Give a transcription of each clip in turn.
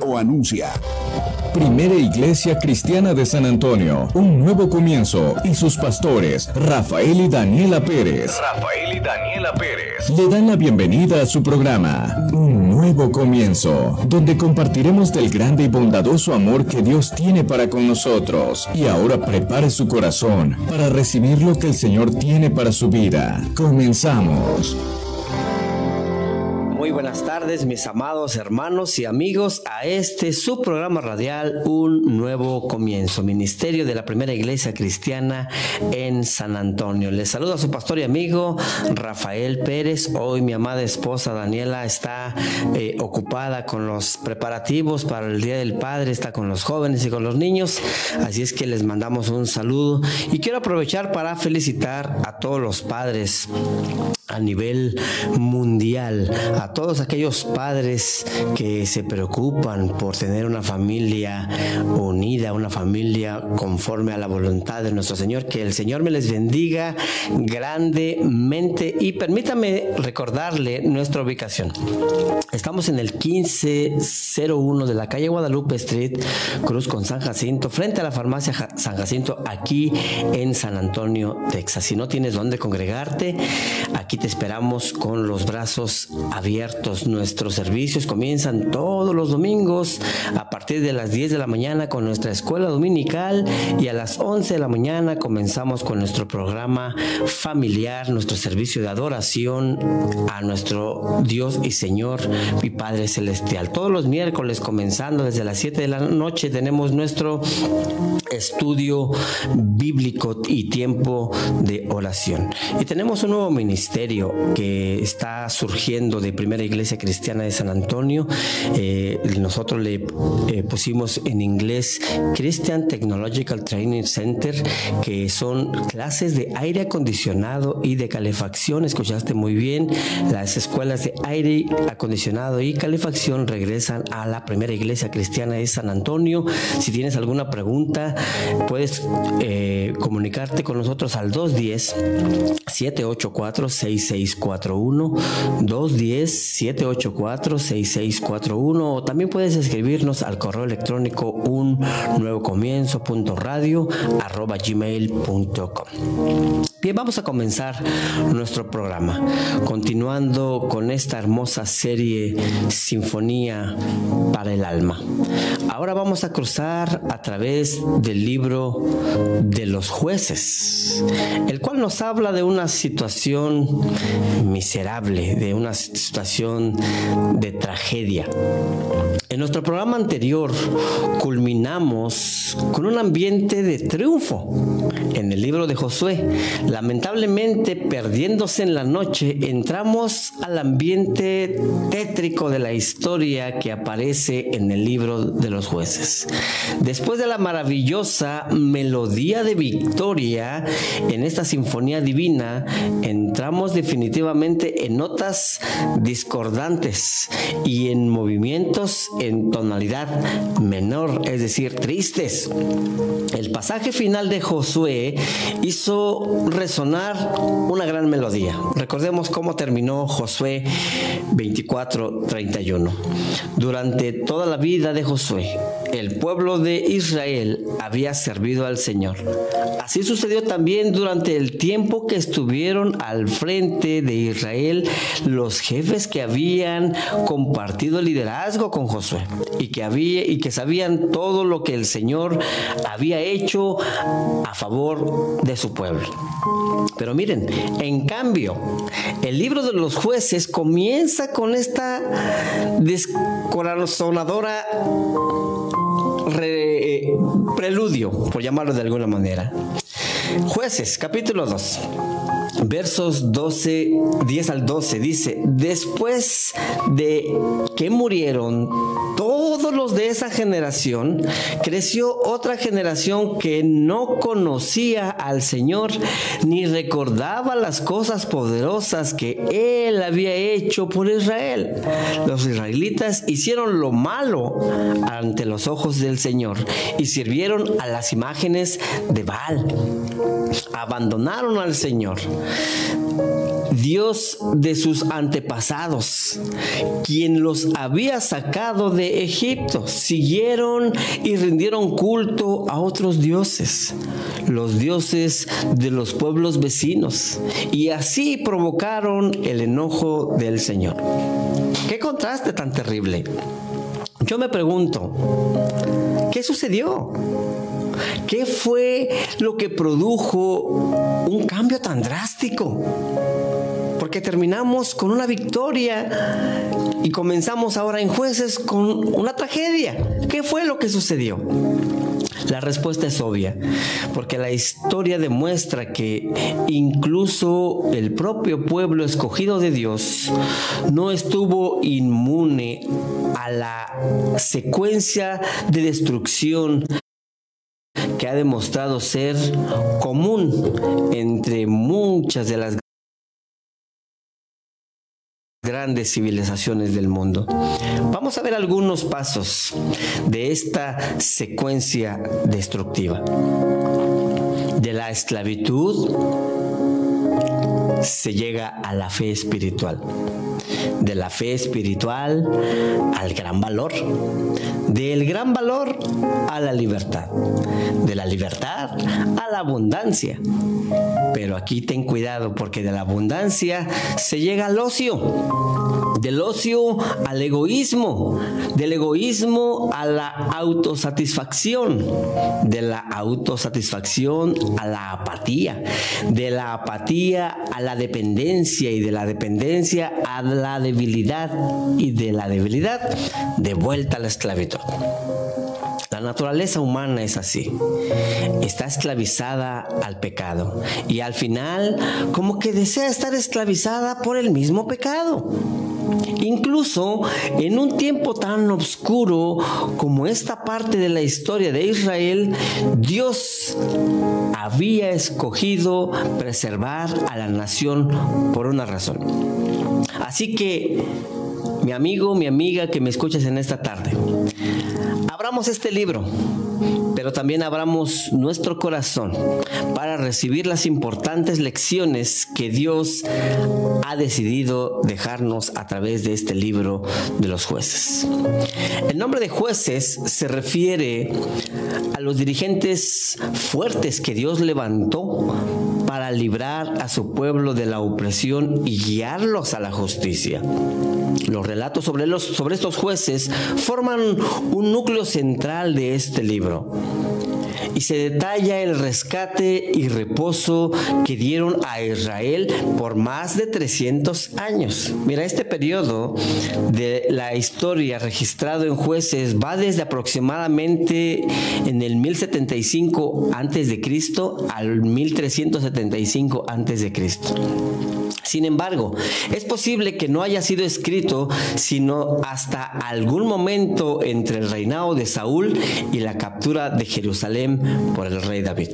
o anuncia. Primera Iglesia Cristiana de San Antonio, un nuevo comienzo y sus pastores, Rafael y Daniela Pérez. Rafael y Daniela Pérez. Le dan la bienvenida a su programa, Un Nuevo Comienzo, donde compartiremos del grande y bondadoso amor que Dios tiene para con nosotros. Y ahora prepare su corazón para recibir lo que el Señor tiene para su vida. Comenzamos. Buenas tardes, mis amados hermanos y amigos, a este su programa radial Un Nuevo Comienzo, Ministerio de la Primera Iglesia Cristiana en San Antonio. Les a su pastor y amigo Rafael Pérez. Hoy mi amada esposa Daniela está eh, ocupada con los preparativos para el Día del Padre, está con los jóvenes y con los niños, así es que les mandamos un saludo y quiero aprovechar para felicitar a todos los padres a nivel mundial, a todos aquellos padres que se preocupan por tener una familia unida, una familia conforme a la voluntad de nuestro Señor. Que el Señor me les bendiga grandemente y permítame recordarle nuestra ubicación. Estamos en el 1501 de la calle Guadalupe Street, Cruz con San Jacinto, frente a la farmacia San Jacinto, aquí en San Antonio, Texas. Si no tienes dónde congregarte, aquí te esperamos con los brazos abiertos. Nuestros servicios comienzan todos los domingos a partir de las 10 de la mañana con nuestra escuela dominical y a las 11 de la mañana comenzamos con nuestro programa familiar, nuestro servicio de adoración a nuestro Dios y Señor, mi Padre Celestial. Todos los miércoles comenzando desde las 7 de la noche tenemos nuestro estudio bíblico y tiempo de oración. Y tenemos un nuevo ministerio que está surgiendo de Primera Iglesia Cristiana de San Antonio. Eh, nosotros le eh, pusimos en inglés Christian Technological Training Center, que son clases de aire acondicionado y de calefacción. Escuchaste muy bien. Las escuelas de aire acondicionado y calefacción regresan a la Primera Iglesia Cristiana de San Antonio. Si tienes alguna pregunta, puedes eh, comunicarte con nosotros al 210 784 6 6641 210 784 o también puedes escribirnos al correo electrónico un nuevo comienzo punto radio arroba gmail.com Bien, vamos a comenzar nuestro programa, continuando con esta hermosa serie Sinfonía para el Alma. Ahora vamos a cruzar a través del libro de los jueces, el cual nos habla de una situación miserable, de una situación de tragedia. En nuestro programa anterior culminamos con un ambiente de triunfo en el libro de Josué. Lamentablemente, perdiéndose en la noche, entramos al ambiente tétrico de la historia que aparece en el libro de los jueces. Después de la maravillosa melodía de victoria en esta sinfonía divina, entramos definitivamente en notas discordantes y en movimientos en tonalidad menor, es decir, tristes. El pasaje final de Josué hizo resonar una gran melodía. Recordemos cómo terminó Josué 24:31. Durante toda la vida de Josué, el pueblo de Israel había servido al Señor. Así sucedió también durante el tiempo que estuvieron al frente de Israel los jefes que habían compartido liderazgo con Josué y que había y que sabían todo lo que el Señor había hecho a favor de su pueblo. Pero miren, en cambio, el libro de los jueces comienza con esta descorazonadora eh, preludio, por llamarlo de alguna manera. Jueces, capítulo 2 versos 12, 10 al 12, dice, después de que murieron todos los de esa generación, creció otra generación que no conocía al Señor ni recordaba las cosas poderosas que Él había hecho por Israel. Los israelitas hicieron lo malo ante los ojos del Señor y sirvieron a las imágenes de Baal abandonaron al Señor. Dios de sus antepasados, quien los había sacado de Egipto. Siguieron y rindieron culto a otros dioses, los dioses de los pueblos vecinos, y así provocaron el enojo del Señor. ¿Qué contraste tan terrible? Yo me pregunto, ¿qué sucedió? ¿Qué fue lo que produjo un cambio tan drástico? Porque terminamos con una victoria y comenzamos ahora en jueces con una tragedia. ¿Qué fue lo que sucedió? La respuesta es obvia, porque la historia demuestra que incluso el propio pueblo escogido de Dios no estuvo inmune a la secuencia de destrucción que ha demostrado ser común entre muchas de las grandes civilizaciones del mundo. Vamos a ver algunos pasos de esta secuencia destructiva. De la esclavitud se llega a la fe espiritual de la fe espiritual al gran valor, del gran valor a la libertad, de la libertad a la abundancia. Pero aquí ten cuidado porque de la abundancia se llega al ocio, del ocio al egoísmo, del egoísmo a la autosatisfacción, de la autosatisfacción a la apatía, de la apatía a la dependencia y de la dependencia a la debilidad y de la debilidad de vuelta a la esclavitud. La naturaleza humana es así. Está esclavizada al pecado y al final como que desea estar esclavizada por el mismo pecado. Incluso en un tiempo tan oscuro como esta parte de la historia de Israel, Dios había escogido preservar a la nación por una razón. Así que, mi amigo, mi amiga que me escuchas en esta tarde, abramos este libro pero también abramos nuestro corazón para recibir las importantes lecciones que Dios ha decidido dejarnos a través de este libro de los jueces. El nombre de jueces se refiere a los dirigentes fuertes que Dios levantó para librar a su pueblo de la opresión y guiarlos a la justicia. Los relatos sobre, los, sobre estos jueces forman un núcleo central de este libro y se detalla el rescate y reposo que dieron a Israel por más de 300 años. Mira, este periodo de la historia registrado en jueces va desde aproximadamente en el 1075 antes de Cristo al 1375 antes de Cristo. Sin embargo, es posible que no haya sido escrito sino hasta algún momento entre el reinado de Saúl y la captura de Jerusalén por el rey David.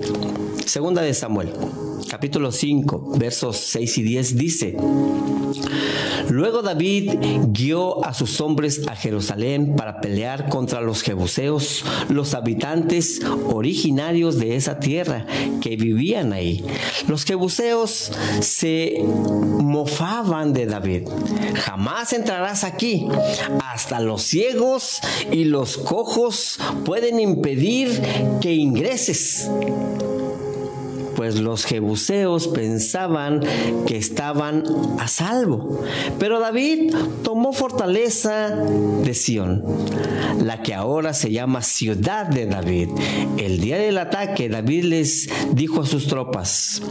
Segunda de Samuel, capítulo 5, versos 6 y 10 dice, Luego David guió a sus hombres a Jerusalén para pelear contra los jebuseos, los habitantes originarios de esa tierra que vivían ahí. Los jebuseos se mofaban de David. Jamás entrarás aquí. Hasta los ciegos y los cojos pueden impedir que ingreses pues los jebuseos pensaban que estaban a salvo. Pero David tomó fortaleza de Sión, la que ahora se llama ciudad de David. El día del ataque, David les dijo a sus tropas,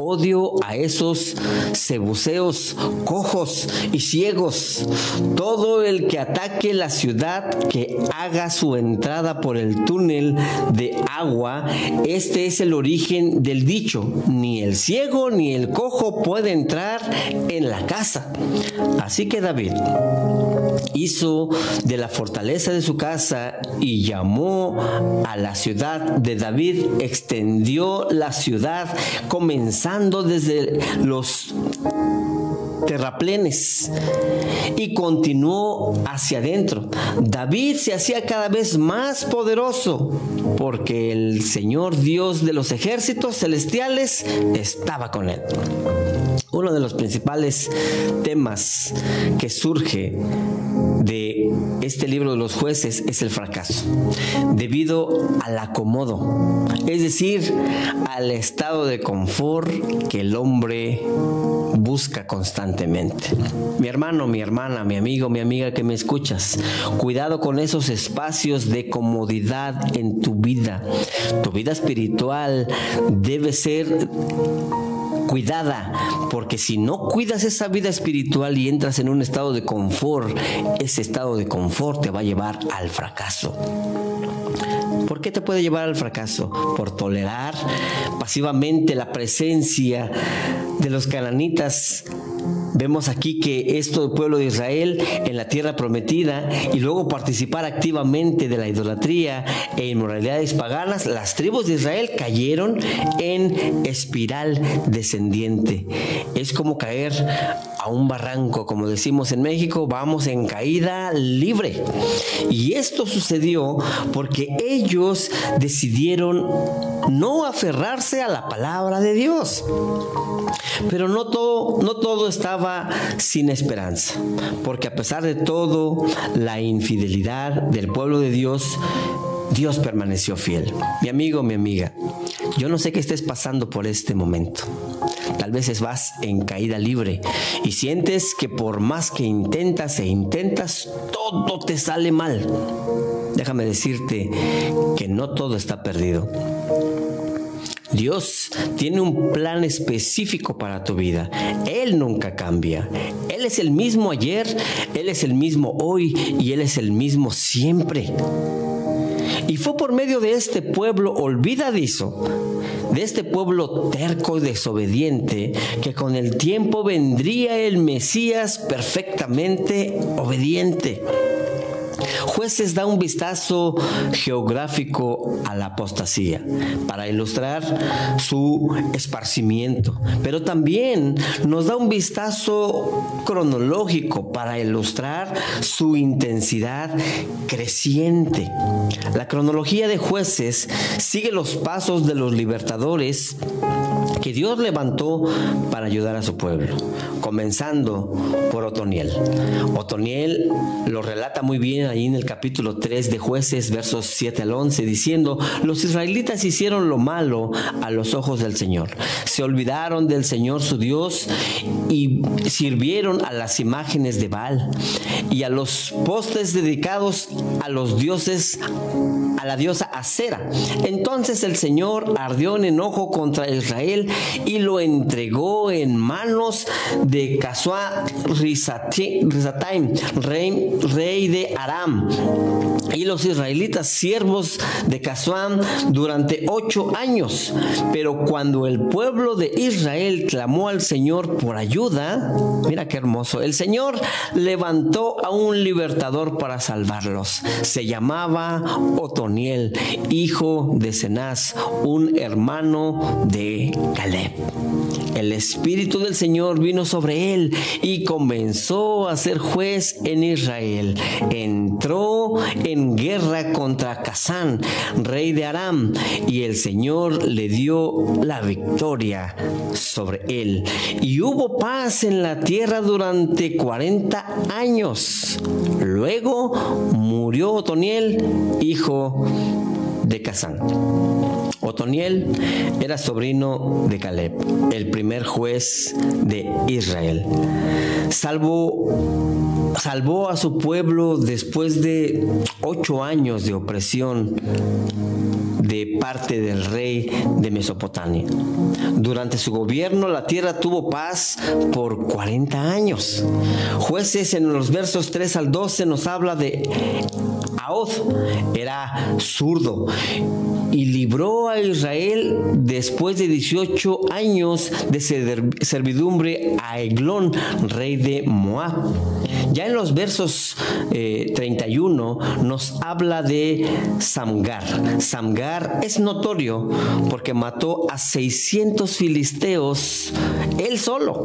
odio a esos jebuseos cojos y ciegos. Todo el que ataque la ciudad, que haga su entrada por el túnel de agua, este es el origen del dicho, ni el ciego ni el cojo puede entrar en la casa. Así que David hizo de la fortaleza de su casa y llamó a la ciudad de David, extendió la ciudad comenzando desde los terraplenes y continuó hacia adentro. David se hacía cada vez más poderoso porque el Señor Dios de los ejércitos celestiales estaba con él. Uno de los principales temas que surge de este libro de los jueces es el fracaso, debido al acomodo, es decir, al estado de confort que el hombre busca constantemente. Mi hermano, mi hermana, mi amigo, mi amiga que me escuchas, cuidado con esos espacios de comodidad en tu vida. Tu vida espiritual debe ser cuidada, porque si no cuidas esa vida espiritual y entras en un estado de confort, ese estado de confort te va a llevar al fracaso. ¿Por qué te puede llevar al fracaso? Por tolerar pasivamente la presencia de los cananitas Vemos aquí que esto del pueblo de Israel en la tierra prometida y luego participar activamente de la idolatría e inmoralidades paganas, las tribus de Israel cayeron en espiral descendiente. Es como caer a un barranco, como decimos en México, vamos en caída libre. Y esto sucedió porque ellos decidieron no aferrarse a la palabra de Dios. Pero no todo, no todo estaba sin esperanza, porque a pesar de todo, la infidelidad del pueblo de Dios, Dios permaneció fiel. Mi amigo, mi amiga, yo no sé qué estés pasando por este momento. Tal vez vas en caída libre y sientes que por más que intentas e intentas, todo te sale mal. Déjame decirte que no todo está perdido. Dios tiene un plan específico para tu vida. Él nunca cambia. Él es el mismo ayer, Él es el mismo hoy y Él es el mismo siempre. Y fue por medio de este pueblo olvidadizo, de este pueblo terco y desobediente, que con el tiempo vendría el Mesías perfectamente obediente. Jueces da un vistazo geográfico a la apostasía para ilustrar su esparcimiento, pero también nos da un vistazo cronológico para ilustrar su intensidad creciente. La cronología de jueces sigue los pasos de los libertadores que Dios levantó para ayudar a su pueblo, comenzando por Otoniel. Otoniel lo relata muy bien ahí en el capítulo 3 de jueces, versos 7 al 11, diciendo, los israelitas hicieron lo malo a los ojos del Señor. Se olvidaron del Señor su Dios y sirvieron a las imágenes de Baal y a los postes dedicados a los dioses a la diosa Acera. Entonces el Señor ardió en enojo contra Israel y lo entregó en manos de Casuá Rizataim, rey, rey de Aram y los israelitas siervos de Casuán durante ocho años. Pero cuando el pueblo de Israel clamó al Señor por ayuda, mira qué hermoso, el Señor levantó a un libertador para salvarlos. Se llamaba Otoniel, hijo de Cenaz, un hermano de Caleb. El Espíritu del Señor vino sobre él y comenzó a ser juez en Israel. Entró en guerra contra Casán, rey de Aram, y el Señor le dio la victoria sobre él. Y hubo paz en la tierra durante 40 años. Luego murió Otoniel, hijo de Casán. Otoniel era sobrino de Caleb, el primer juez de Israel. Salvó, a su pueblo después de ocho años de opresión de parte del rey de Mesopotamia. Durante su gobierno la tierra tuvo paz por 40 años. Jueces en los versos 3 al 12 nos habla de Aoz, era zurdo y libró a Israel después de 18 años de servidumbre a Eglón, rey de Moab. Ya en los versos 31 eh, nos habla de Samgar. Samgar es notorio porque mató a 600 filisteos él solo,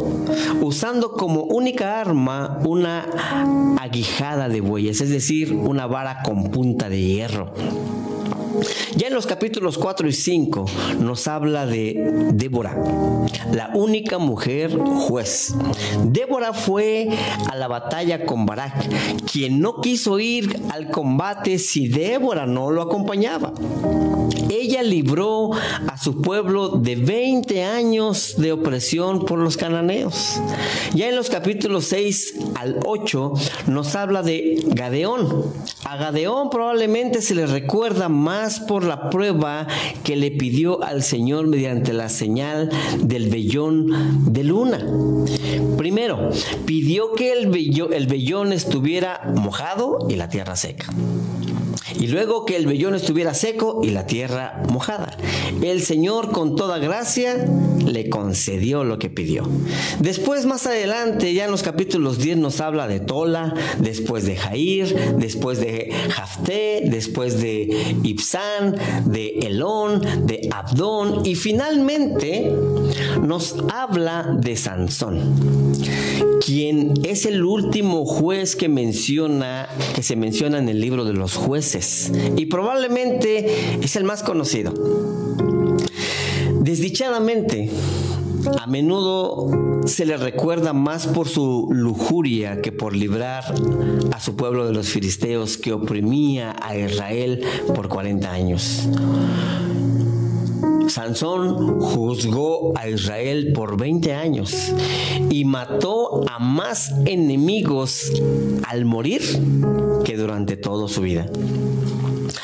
usando como única arma una aguijada de bueyes, es decir, una vara con punta de hierro. Ya en los capítulos 4 y 5 nos habla de Débora, la única mujer juez. Débora fue a la batalla con Barak, quien no quiso ir al combate si Débora no lo acompañaba. Ella libró a su pueblo de 20 años de opresión por los cananeos. Ya en los capítulos 6 al 8 nos habla de Gadeón. A Gadeón probablemente se le recuerda más por la prueba que le pidió al Señor mediante la señal del vellón de luna. Primero, pidió que el, el vellón estuviera mojado y la tierra seca y luego que el vellón estuviera seco y la tierra mojada. El Señor con toda gracia le concedió lo que pidió. Después más adelante, ya en los capítulos 10 nos habla de Tola, después de Jair, después de Jafté, después de Ibsán, de Elón, de Abdón y finalmente nos habla de Sansón quien es el último juez que menciona, que se menciona en el libro de los jueces, y probablemente es el más conocido. Desdichadamente, a menudo se le recuerda más por su lujuria que por librar a su pueblo de los filisteos que oprimía a Israel por 40 años. Sansón juzgó a Israel por 20 años y mató a más enemigos al morir que durante toda su vida.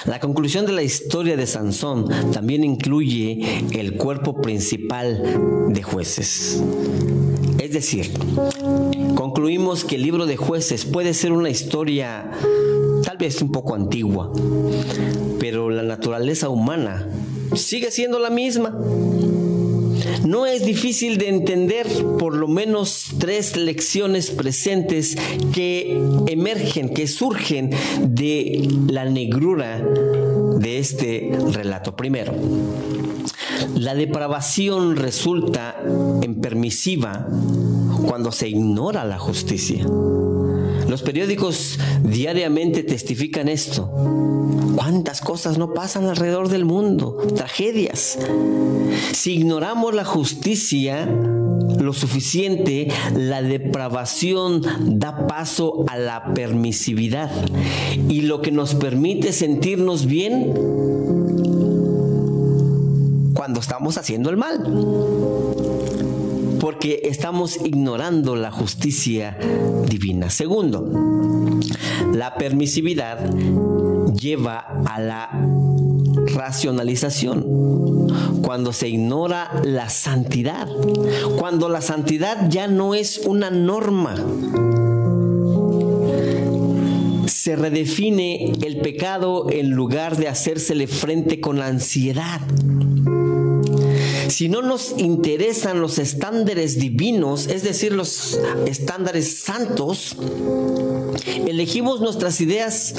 La conclusión de la historia de Sansón también incluye el cuerpo principal de jueces. Es decir, concluimos que el libro de jueces puede ser una historia tal vez un poco antigua, pero la naturaleza humana sigue siendo la misma. No es difícil de entender por lo menos tres lecciones presentes que emergen, que surgen de la negrura de este relato. Primero, la depravación resulta en permisiva cuando se ignora la justicia. Los periódicos diariamente testifican esto. ¿Cuántas cosas no pasan alrededor del mundo? Tragedias. Si ignoramos la justicia lo suficiente, la depravación da paso a la permisividad. Y lo que nos permite sentirnos bien cuando estamos haciendo el mal estamos ignorando la justicia divina. Segundo, la permisividad lleva a la racionalización, cuando se ignora la santidad, cuando la santidad ya no es una norma. Se redefine el pecado en lugar de hacérsele frente con ansiedad si no nos interesan los estándares divinos, es decir, los estándares santos, elegimos nuestras ideas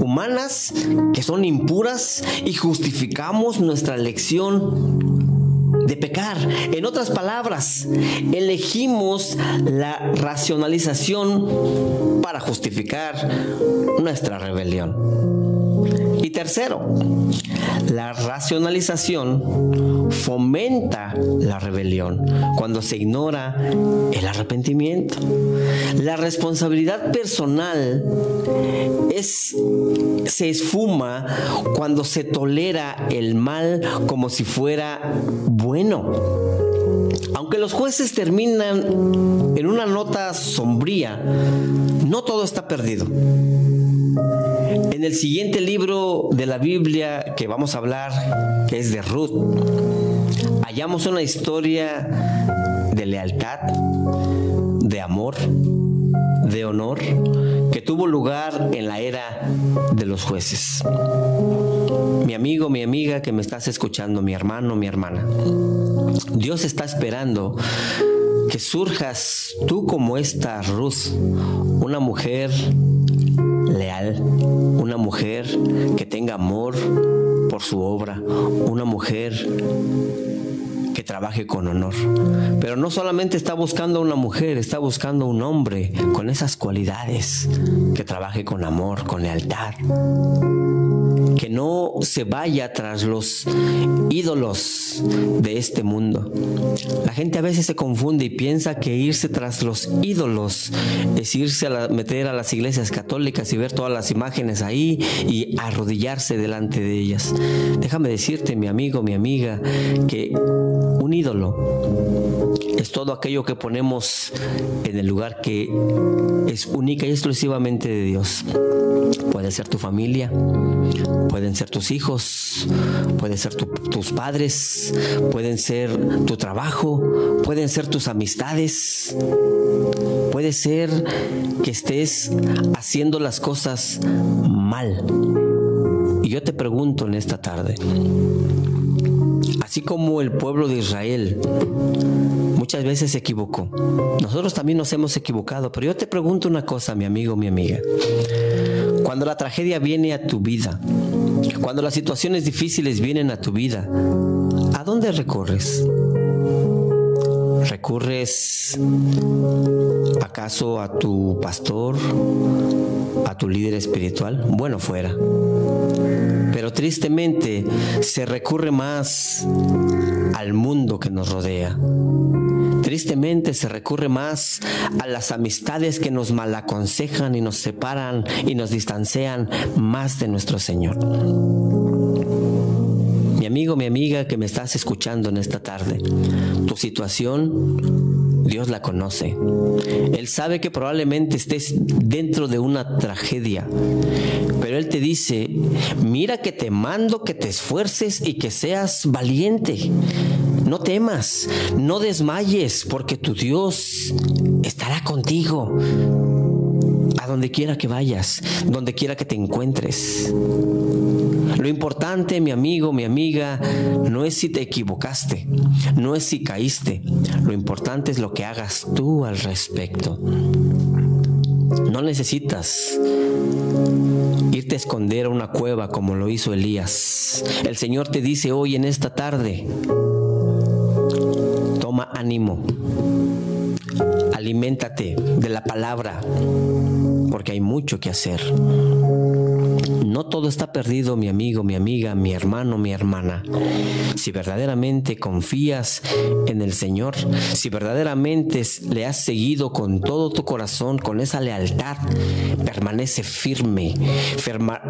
humanas que son impuras y justificamos nuestra elección de pecar. En otras palabras, elegimos la racionalización para justificar nuestra rebelión. Y tercero, la racionalización fomenta la rebelión cuando se ignora el arrepentimiento. La responsabilidad personal se esfuma cuando se tolera el mal como si fuera bueno. Aunque los jueces terminan en una nota sombría, no todo está perdido. En el siguiente libro de la Biblia que vamos a hablar, que es de Ruth, hallamos una historia de lealtad, de amor, de honor, que tuvo lugar en la era de los jueces. Mi amigo, mi amiga que me estás escuchando, mi hermano, mi hermana, Dios está esperando que surjas tú como esta Ruth, una mujer leal, una mujer que tenga amor por su obra, una mujer que trabaje con honor. Pero no solamente está buscando una mujer, está buscando un hombre con esas cualidades, que trabaje con amor, con lealtad, que no se vaya tras los ídolos de este mundo. La gente a veces se confunde y piensa que irse tras los ídolos es irse a meter a las iglesias católicas y ver todas las imágenes ahí y arrodillarse delante de ellas. Déjame decirte, mi amigo, mi amiga, que un ídolo es todo aquello que ponemos en el lugar que es única y exclusivamente de Dios. Puede ser tu familia, pueden ser tus hijos, pueden ser tus padres, pueden ser tu trabajo, pueden ser tus amistades. Puede ser que estés haciendo las cosas mal. Y yo te pregunto en esta tarde, así como el pueblo de Israel muchas veces se equivocó, nosotros también nos hemos equivocado, pero yo te pregunto una cosa, mi amigo, mi amiga. Cuando la tragedia viene a tu vida, cuando las situaciones difíciles vienen a tu vida, ¿a dónde recorres? ¿Recurres acaso a tu pastor, a tu líder espiritual? Bueno, fuera. Pero tristemente se recurre más al mundo que nos rodea. Tristemente se recurre más a las amistades que nos malaconsejan y nos separan y nos distancian más de nuestro Señor. Mi amigo, mi amiga que me estás escuchando en esta tarde, tu situación Dios la conoce. Él sabe que probablemente estés dentro de una tragedia, pero Él te dice, mira que te mando que te esfuerces y que seas valiente. No temas, no desmayes, porque tu Dios estará contigo. A donde quiera que vayas, donde quiera que te encuentres. Lo importante, mi amigo, mi amiga, no es si te equivocaste, no es si caíste. Lo importante es lo que hagas tú al respecto. No necesitas irte a esconder a una cueva como lo hizo Elías. El Señor te dice hoy en esta tarde, ánimo. Aliméntate de la palabra, porque hay mucho que hacer. No todo está perdido, mi amigo, mi amiga, mi hermano, mi hermana. Si verdaderamente confías en el Señor, si verdaderamente le has seguido con todo tu corazón, con esa lealtad, permanece firme,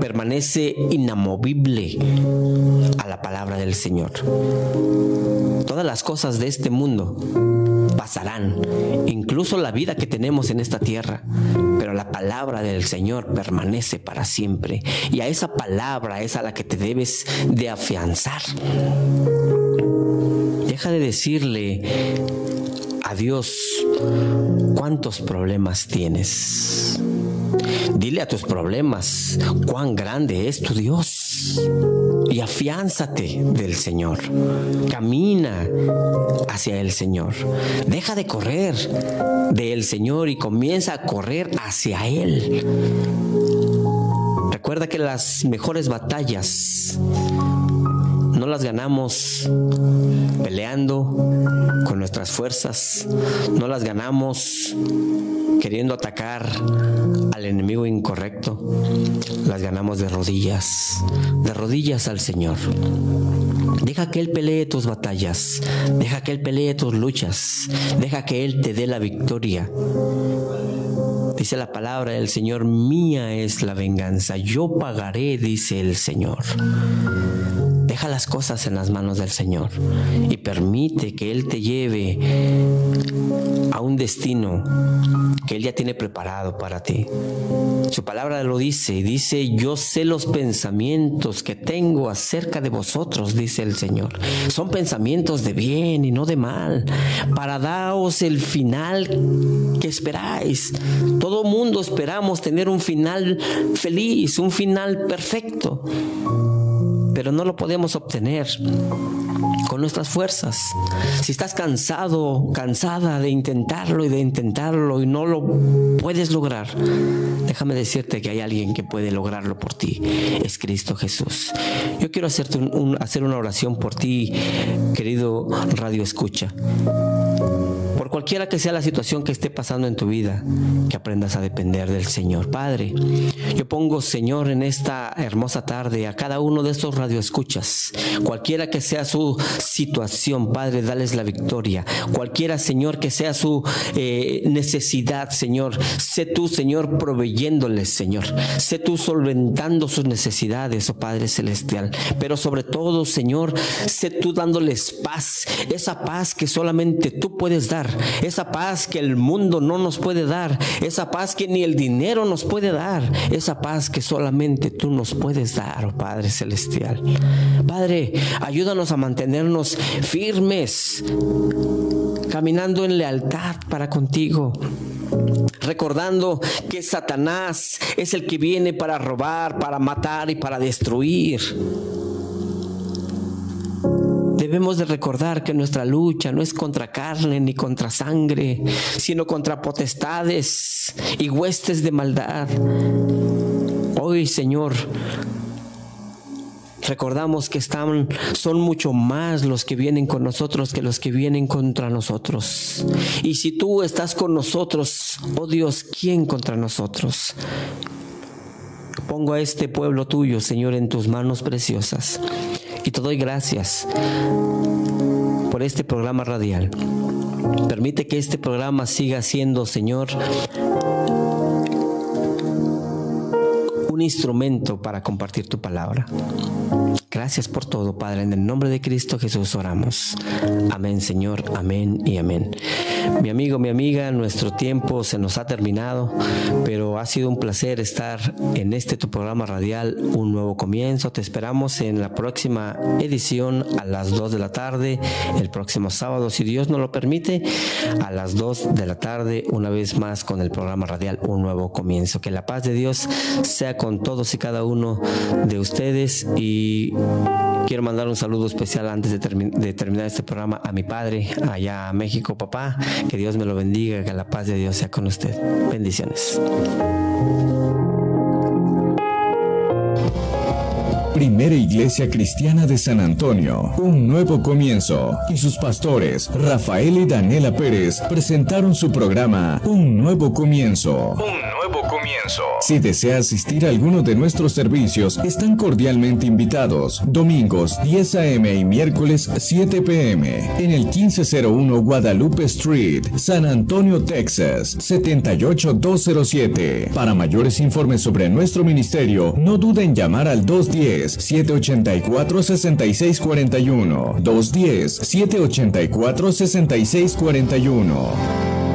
permanece inamovible a la palabra del Señor. Todas las cosas de este mundo pasarán, incluso la vida que tenemos en esta tierra, pero la palabra del Señor permanece para siempre y a esa palabra es a la que te debes de afianzar. Deja de decirle a Dios cuántos problemas tienes. Dile a tus problemas cuán grande es tu Dios y afiánzate del Señor. Camina hacia el Señor. Deja de correr del Señor y comienza a correr hacia Él. Recuerda que las mejores batallas no las ganamos peleando con nuestras fuerzas, no las ganamos queriendo atacar al enemigo incorrecto, las ganamos de rodillas, de rodillas al Señor. Deja que Él pelee tus batallas, deja que Él pelee tus luchas, deja que Él te dé la victoria. Dice la palabra del Señor, mía es la venganza, yo pagaré, dice el Señor. Deja las cosas en las manos del Señor y permite que Él te lleve a un destino que Él ya tiene preparado para ti. Su palabra lo dice, y dice, yo sé los pensamientos que tengo acerca de vosotros, dice el Señor. Son pensamientos de bien y no de mal, para daros el final que esperáis. Todo mundo esperamos tener un final feliz, un final perfecto pero no lo podemos obtener con nuestras fuerzas. Si estás cansado, cansada de intentarlo y de intentarlo y no lo puedes lograr, déjame decirte que hay alguien que puede lograrlo por ti. Es Cristo Jesús. Yo quiero hacerte hacer una oración por ti, querido Radio Escucha por cualquiera que sea la situación que esté pasando en tu vida, que aprendas a depender del Señor. Padre, yo pongo, Señor, en esta hermosa tarde a cada uno de estos radioescuchas, cualquiera que sea su situación, Padre, dales la victoria. Cualquiera, Señor, que sea su eh, necesidad, Señor, sé tú, Señor, proveyéndoles, Señor. Sé tú solventando sus necesidades, oh Padre Celestial. Pero sobre todo, Señor, sé tú dándoles paz, esa paz que solamente tú puedes dar, esa paz que el mundo no nos puede dar, esa paz que ni el dinero nos puede dar, esa paz que solamente tú nos puedes dar, oh Padre Celestial. Padre, ayúdanos a mantenernos firmes, caminando en lealtad para contigo recordando que Satanás es el que viene para robar, para matar y para destruir. Debemos de recordar que nuestra lucha no es contra carne ni contra sangre, sino contra potestades y huestes de maldad. Hoy, Señor, recordamos que están, son mucho más los que vienen con nosotros que los que vienen contra nosotros. Y si tú estás con nosotros, oh Dios, ¿quién contra nosotros? Pongo a este pueblo tuyo, Señor, en tus manos preciosas. Y te doy gracias por este programa radial. Permite que este programa siga siendo, Señor, un instrumento para compartir tu palabra. Gracias por todo, Padre. En el nombre de Cristo Jesús oramos. Amén, Señor. Amén y amén. Mi amigo, mi amiga, nuestro tiempo se nos ha terminado, pero ha sido un placer estar en este tu programa radial, Un Nuevo Comienzo. Te esperamos en la próxima edición a las 2 de la tarde, el próximo sábado, si Dios nos lo permite, a las 2 de la tarde, una vez más con el programa radial Un Nuevo Comienzo. Que la paz de Dios sea con todos y cada uno de ustedes y Quiero mandar un saludo especial antes de, terminar este programa a mi padre, allá a México, papá. Que Dios me lo bendiga, que la paz de Dios sea con usted. Bendiciones. Primera Iglesia Cristiana de San Antonio, un nuevo comienzo, y sus pastores, Rafael y Daniela Pérez, presentaron su programa Un Nuevo Comienzo. Si desea asistir a alguno de nuestros servicios, están cordialmente invitados. Domingos 10 a.m. y miércoles 7 p.m. en el 1501 Guadalupe Street, San Antonio, Texas, 78207. Para mayores informes sobre nuestro ministerio, no duden en llamar al 210 210-784-6641. 210-784-6641.